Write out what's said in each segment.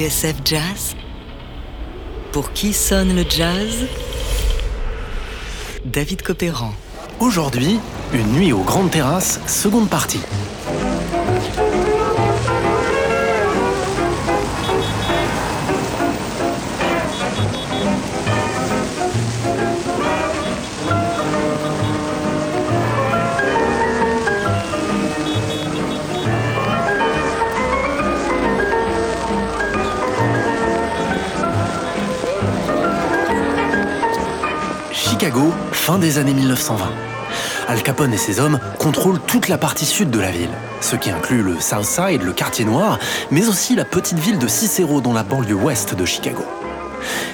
TSF Jazz Pour qui sonne le jazz? David Copéran. Aujourd'hui, une nuit aux grandes terrasses, seconde partie. Fin des années 1920. Al Capone et ses hommes contrôlent toute la partie sud de la ville, ce qui inclut le South Side, le quartier noir, mais aussi la petite ville de Cicero dans la banlieue ouest de Chicago.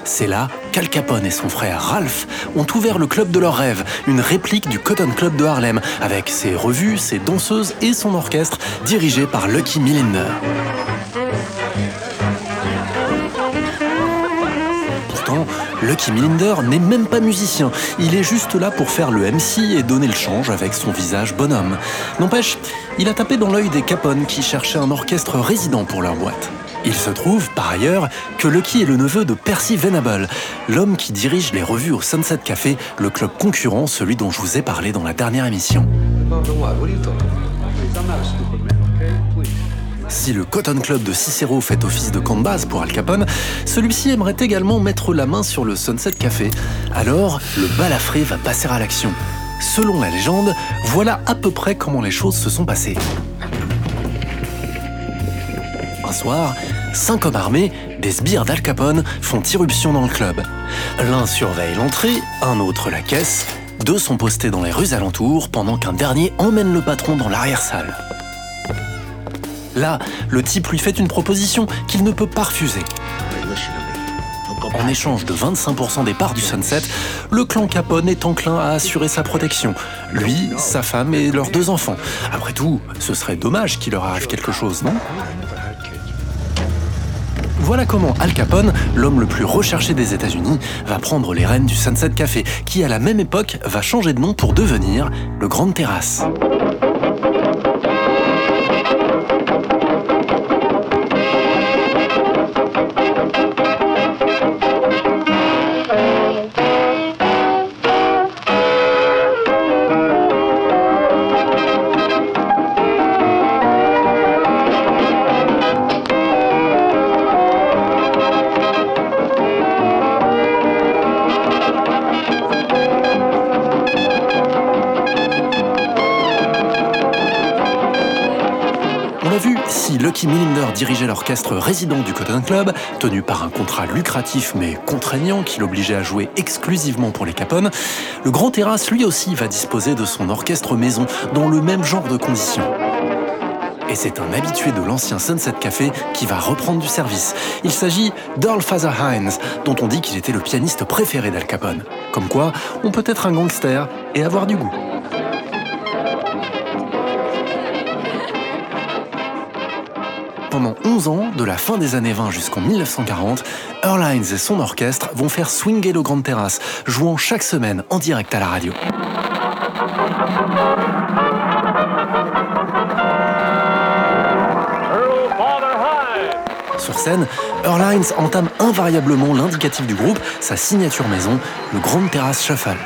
C'est là qu'Al Capone et son frère Ralph ont ouvert le club de leurs rêves, une réplique du Cotton Club de Harlem, avec ses revues, ses danseuses et son orchestre, dirigé par Lucky Millender. Lucky Millinder n'est même pas musicien. Il est juste là pour faire le MC et donner le change avec son visage bonhomme. N'empêche, il a tapé dans l'œil des Capone qui cherchaient un orchestre résident pour leur boîte. Il se trouve, par ailleurs, que Lucky est le neveu de Percy Venable, l'homme qui dirige les revues au Sunset Café, le club concurrent, celui dont je vous ai parlé dans la dernière émission. Si le Cotton Club de Cicero fait office de camp de base pour Al Capone, celui-ci aimerait également mettre la main sur le Sunset Café. Alors, le balafré va passer à l'action. Selon la légende, voilà à peu près comment les choses se sont passées. Un soir, cinq hommes armés, des sbires d'Al Capone, font irruption dans le club. L'un surveille l'entrée, un autre la caisse, deux sont postés dans les rues alentours pendant qu'un dernier emmène le patron dans l'arrière-salle. Là, le type lui fait une proposition qu'il ne peut pas refuser. En échange de 25% des parts du Sunset, le clan Capone est enclin à assurer sa protection. Lui, sa femme et leurs deux enfants. Après tout, ce serait dommage qu'il leur arrive quelque chose, non? Voilà comment Al Capone, l'homme le plus recherché des États-Unis, va prendre les rênes du Sunset Café, qui à la même époque va changer de nom pour devenir le Grande Terrasse. Lucky Millinder dirigeait l'orchestre résident du Cotton Club, tenu par un contrat lucratif mais contraignant qui l'obligeait à jouer exclusivement pour les Capone, le Grand Terrasse lui aussi va disposer de son orchestre maison dans le même genre de conditions. Et c'est un habitué de l'ancien Sunset Café qui va reprendre du service. Il s'agit d'Earl Father Hines, dont on dit qu'il était le pianiste préféré d'Al Capone. Comme quoi, on peut être un gangster et avoir du goût. Pendant 11 ans, de la fin des années 20 jusqu'en 1940, Earl Hines et son orchestre vont faire swinger le Grand Terrasse, jouant chaque semaine en direct à la radio. Sur scène, Earl Hines entame invariablement l'indicatif du groupe, sa signature maison, le Grand Terrace Shuffle.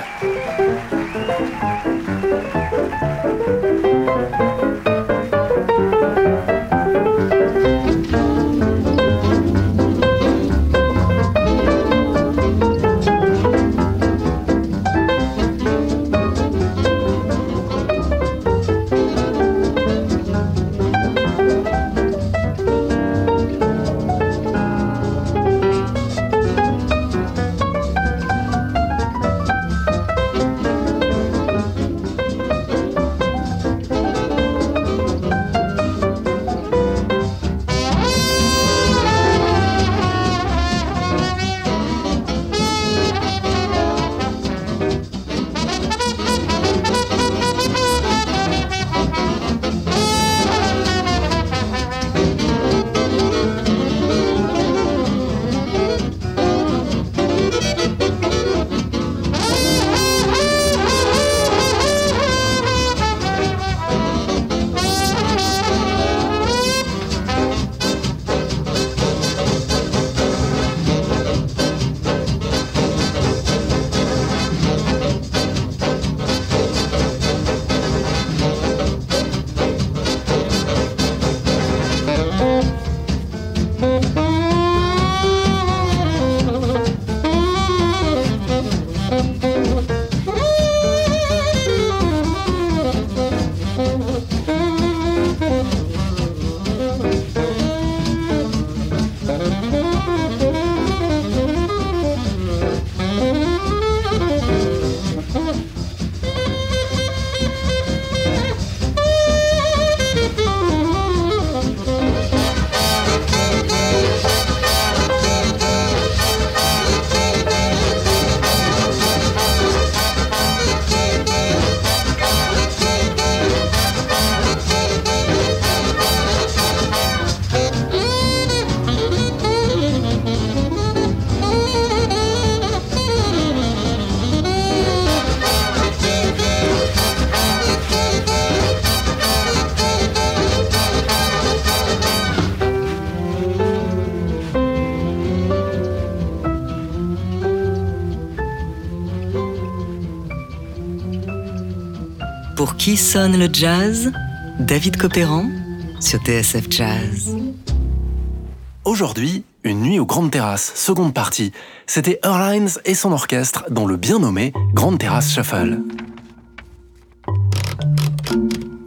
Qui sonne le jazz? David Copéran sur TSF Jazz. Aujourd'hui, une nuit aux Grandes Terrasses, seconde partie. C'était Airlines et son orchestre dans le bien nommé Grande Terrasse Shuffle.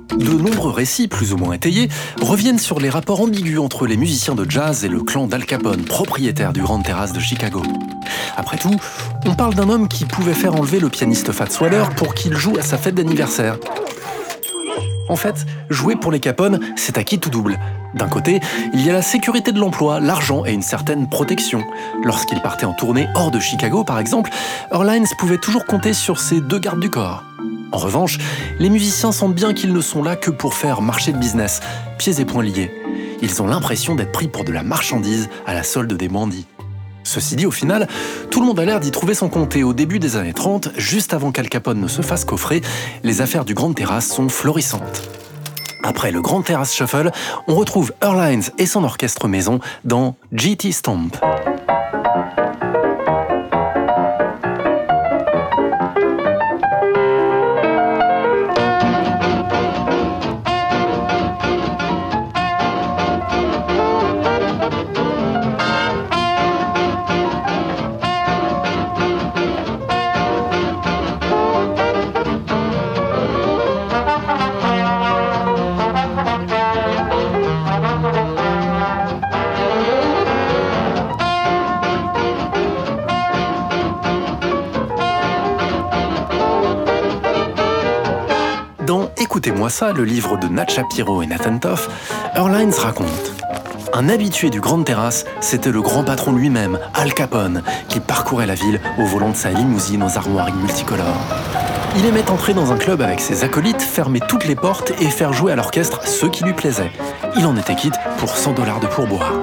De nombreux récits, plus ou moins étayés, reviennent sur les rapports ambigus entre les musiciens de jazz et le clan d'Al Capone, propriétaire du Grande Terrasse de Chicago. Après tout, on parle d'un homme qui pouvait faire enlever le pianiste Fats Waller pour qu'il joue à sa fête d'anniversaire. En fait, jouer pour les Capone, c'est acquis tout double. D'un côté, il y a la sécurité de l'emploi, l'argent et une certaine protection. Lorsqu'il partait en tournée hors de Chicago, par exemple, Airlines pouvait toujours compter sur ses deux gardes du corps. En revanche, les musiciens sentent bien qu'ils ne sont là que pour faire marcher le business, pieds et poings liés. Ils ont l'impression d'être pris pour de la marchandise à la solde des bandits. Ceci dit, au final, tout le monde a l'air d'y trouver son compte au début des années 30, juste avant qu'Al Capone ne se fasse coffrer, les affaires du Grand Terrasse sont florissantes. Après le Grand Terrace Shuffle, on retrouve Airlines et son orchestre maison dans GT Stomp. Le livre de Nat Shapiro et Nathan Toff, Airlines raconte. Un habitué du Grande Terrasse, c'était le grand patron lui-même, Al Capone, qui parcourait la ville au volant de sa limousine aux armoiries multicolores. Il aimait entrer dans un club avec ses acolytes, fermer toutes les portes et faire jouer à l'orchestre ceux qui lui plaisaient. Il en était quitte pour 100 dollars de pourboire.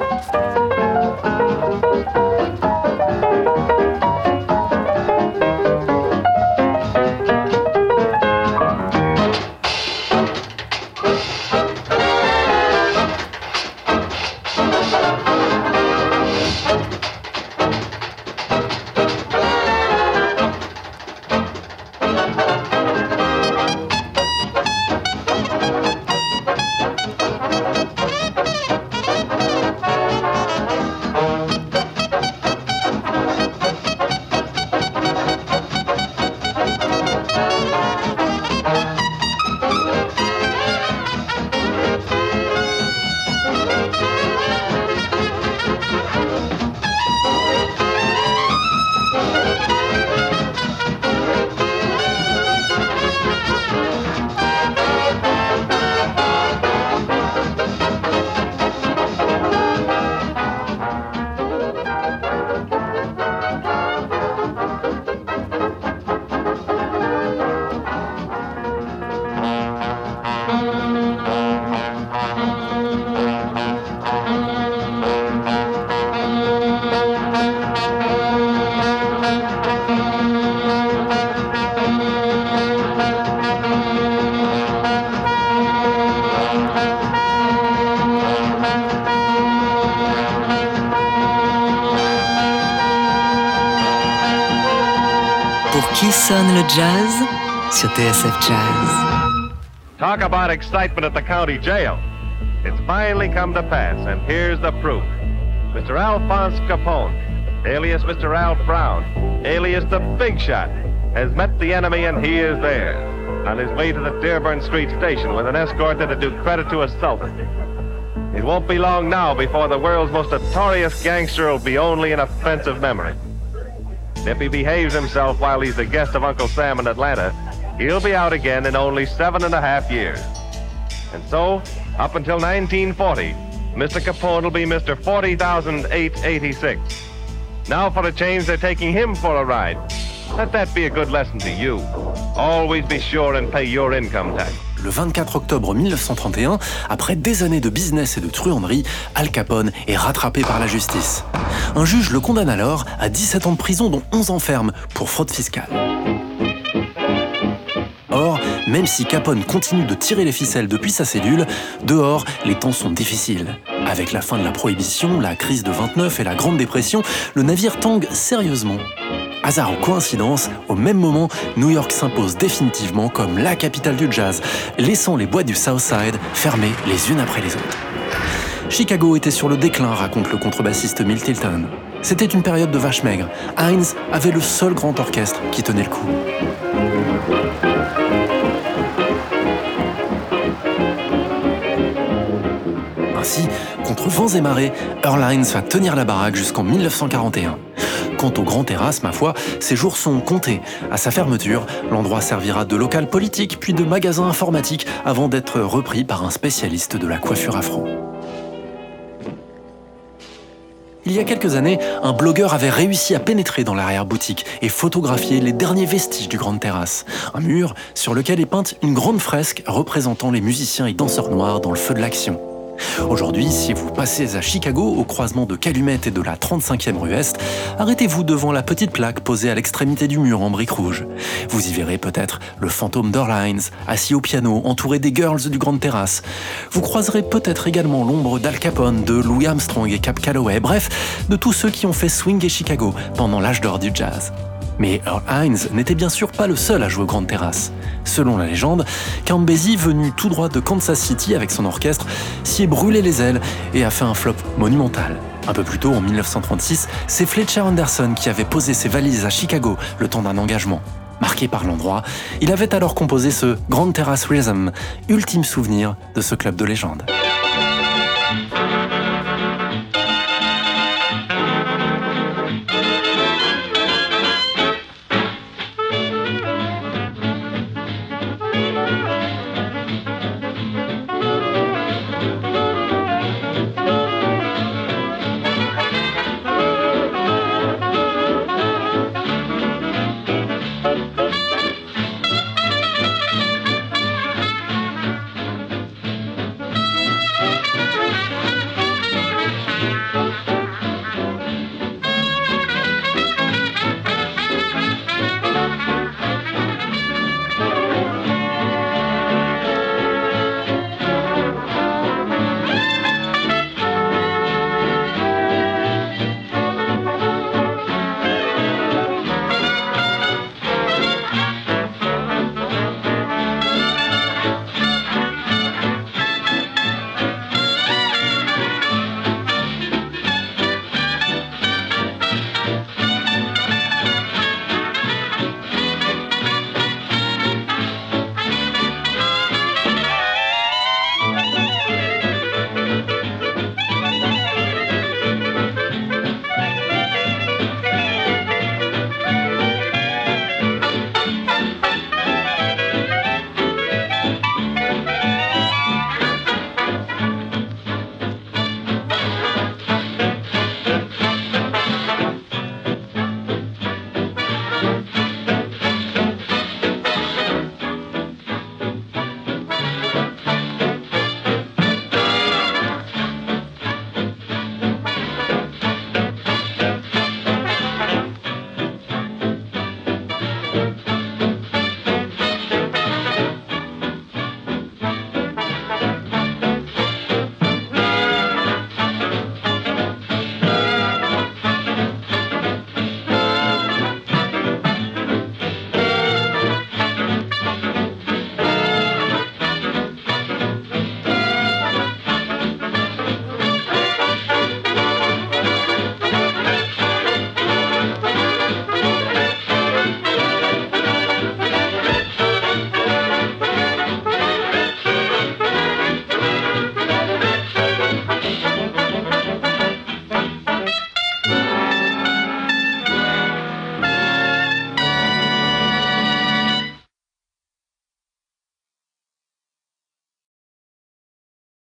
Le jazz sur TSF Jazz. Talk about excitement at the county jail. It's finally come to pass, and here's the proof. Mr. Alphonse Capone, alias Mr. Ralph Brown, alias the Big Shot, has met the enemy and he is there. On his way to the Dearborn Street station with an escort that'll do credit to a sultan. It won't be long now before the world's most notorious gangster will be only an offensive memory. If he behaves himself while he's the guest of Uncle Sam in Atlanta, he'll be out again in only seven and a half years. And so, up until 1940, Mr. Capone will be Mr. 40,886. Now, for a change, they're taking him for a ride. Let that be a good lesson to you. Always be sure and pay your income tax. Le 24 octobre 1931, après des années de business et de truanderie, Al Capone est rattrapé par la justice. Un juge le condamne alors à 17 ans de prison dont 11 ans ferme pour fraude fiscale. Or, même si Capone continue de tirer les ficelles depuis sa cellule, dehors, les temps sont difficiles. Avec la fin de la prohibition, la crise de 29 et la Grande Dépression, le navire tangue sérieusement. Hasard ou coïncidence, au même moment, New York s'impose définitivement comme la capitale du jazz, laissant les boîtes du Southside fermées les unes après les autres. Chicago était sur le déclin, raconte le contrebassiste Milt Tilton. C'était une période de vache maigre. Heinz avait le seul grand orchestre qui tenait le coup. Ainsi, contre vents et marées, Earl Hines va tenir la baraque jusqu'en 1941. Quant aux grands terrasses, ma foi, ces jours sont comptés. À sa fermeture, l'endroit servira de local politique puis de magasin informatique avant d'être repris par un spécialiste de la coiffure afro. Il y a quelques années, un blogueur avait réussi à pénétrer dans l'arrière-boutique et photographier les derniers vestiges du Grande Terrasse. Un mur sur lequel est peinte une grande fresque représentant les musiciens et danseurs noirs dans le feu de l'action. Aujourd'hui, si vous passez à Chicago, au croisement de Calumet et de la 35e rue Est, arrêtez-vous devant la petite plaque posée à l'extrémité du mur en briques rouges. Vous y verrez peut-être le fantôme d'Orlines, assis au piano, entouré des girls du Grande Terrasse. Vous croiserez peut-être également l'ombre d'Al Capone, de Louis Armstrong et Cap Calloway, bref, de tous ceux qui ont fait swing et Chicago pendant l'âge d'or du jazz. Mais Earl Hines n'était bien sûr pas le seul à jouer aux grandes terrasses. Selon la légende, Count venu tout droit de Kansas City avec son orchestre, s'y est brûlé les ailes et a fait un flop monumental. Un peu plus tôt, en 1936, c'est Fletcher Anderson qui avait posé ses valises à Chicago le temps d'un engagement. Marqué par l'endroit, il avait alors composé ce Grand Terrace Rhythm, ultime souvenir de ce club de légende.